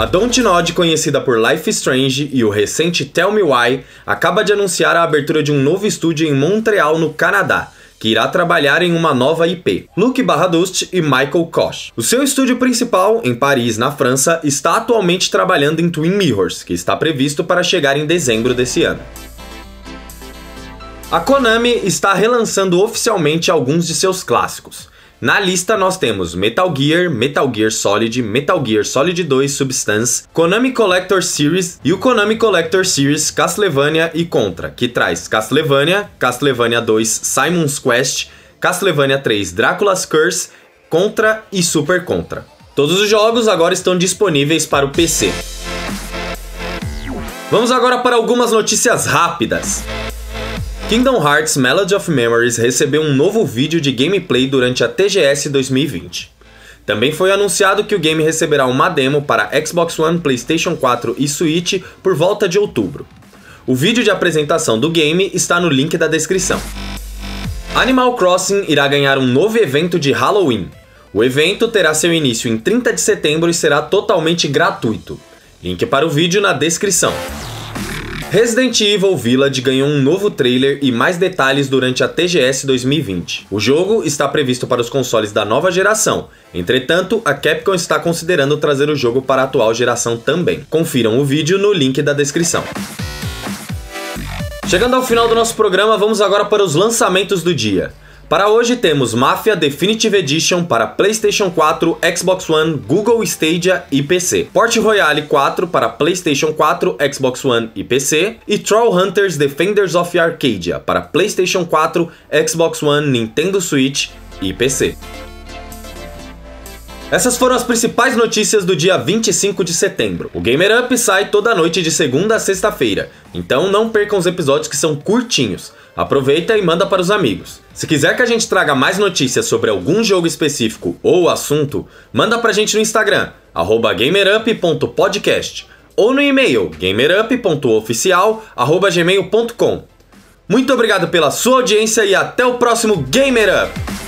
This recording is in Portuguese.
A Dontnod, conhecida por Life Strange e o recente Tell Me Why, acaba de anunciar a abertura de um novo estúdio em Montreal, no Canadá, que irá trabalhar em uma nova IP, Luke Barradust e Michael Koch. O seu estúdio principal, em Paris, na França, está atualmente trabalhando em Twin Mirrors, que está previsto para chegar em dezembro desse ano. A Konami está relançando oficialmente alguns de seus clássicos. Na lista nós temos Metal Gear, Metal Gear Solid, Metal Gear Solid 2 Substance, Konami Collector Series e o Konami Collector Series Castlevania e Contra, que traz Castlevania, Castlevania 2 Simon's Quest, Castlevania 3 Drácula's Curse, Contra e Super Contra. Todos os jogos agora estão disponíveis para o PC. Vamos agora para algumas notícias rápidas. Kingdom Hearts Melody of Memories recebeu um novo vídeo de gameplay durante a TGS 2020. Também foi anunciado que o game receberá uma demo para Xbox One, PlayStation 4 e Switch por volta de outubro. O vídeo de apresentação do game está no link da descrição. Animal Crossing irá ganhar um novo evento de Halloween. O evento terá seu início em 30 de setembro e será totalmente gratuito. Link para o vídeo na descrição. Resident Evil Village ganhou um novo trailer e mais detalhes durante a TGS 2020. O jogo está previsto para os consoles da nova geração, entretanto, a Capcom está considerando trazer o jogo para a atual geração também. Confiram o vídeo no link da descrição. Chegando ao final do nosso programa, vamos agora para os lançamentos do dia. Para hoje temos Mafia Definitive Edition para PlayStation 4, Xbox One, Google Stadia e PC. Port Royale 4 para PlayStation 4, Xbox One e PC. E Troll Hunters Defenders of Arcadia para PlayStation 4, Xbox One, Nintendo Switch e PC. Essas foram as principais notícias do dia 25 de setembro. O Gamer Up sai toda noite de segunda a sexta-feira, então não percam os episódios que são curtinhos. Aproveita e manda para os amigos. Se quiser que a gente traga mais notícias sobre algum jogo específico ou assunto, manda pra gente no Instagram, gamerup.podcast ou no e-mail gamerup.oficial.gmail.com. Muito obrigado pela sua audiência e até o próximo Gamer Up!